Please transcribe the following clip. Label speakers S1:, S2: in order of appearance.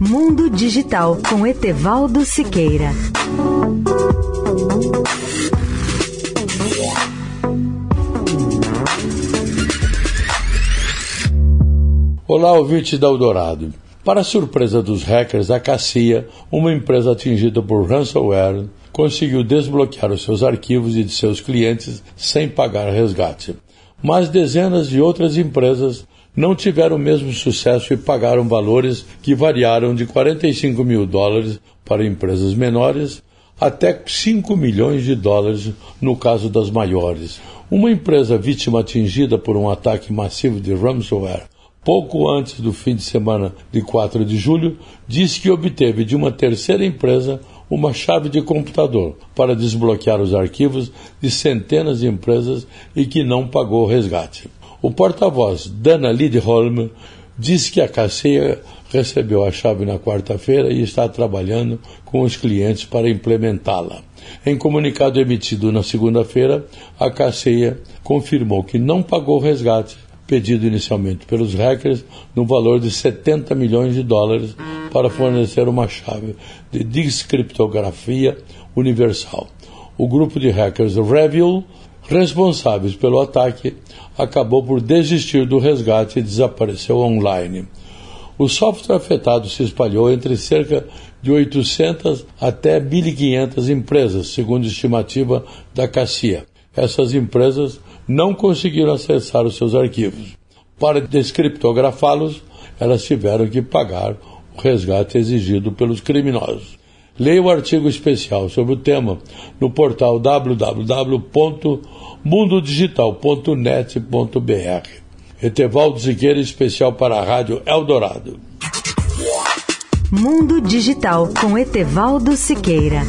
S1: Mundo Digital com Etevaldo Siqueira.
S2: Olá, ouvinte da Eldorado. Para surpresa dos hackers, a Cassia, uma empresa atingida por ransomware, conseguiu desbloquear os seus arquivos e de seus clientes sem pagar resgate. Mas dezenas de outras empresas não tiveram o mesmo sucesso e pagaram valores que variaram de 45 mil dólares para empresas menores até 5 milhões de dólares no caso das maiores. Uma empresa vítima atingida por um ataque massivo de ransomware pouco antes do fim de semana de 4 de julho, disse que obteve de uma terceira empresa uma chave de computador para desbloquear os arquivos de centenas de empresas e que não pagou o resgate. O porta-voz Dana Lidholm disse que a Cassia recebeu a chave na quarta-feira e está trabalhando com os clientes para implementá-la. Em comunicado emitido na segunda-feira, a Cassia confirmou que não pagou o resgate pedido inicialmente pelos hackers no valor de 70 milhões de dólares para fornecer uma chave de descriptografia universal. O grupo de hackers Revil responsáveis pelo ataque, acabou por desistir do resgate e desapareceu online. O software afetado se espalhou entre cerca de 800 até 1.500 empresas, segundo estimativa da Cassia. Essas empresas não conseguiram acessar os seus arquivos. Para descriptografá-los, elas tiveram que pagar o resgate exigido pelos criminosos. Leia o artigo especial sobre o tema no portal www.mundodigital.net.br. Etevaldo Siqueira, especial para a Rádio Eldorado.
S1: Mundo Digital com Etevaldo Siqueira.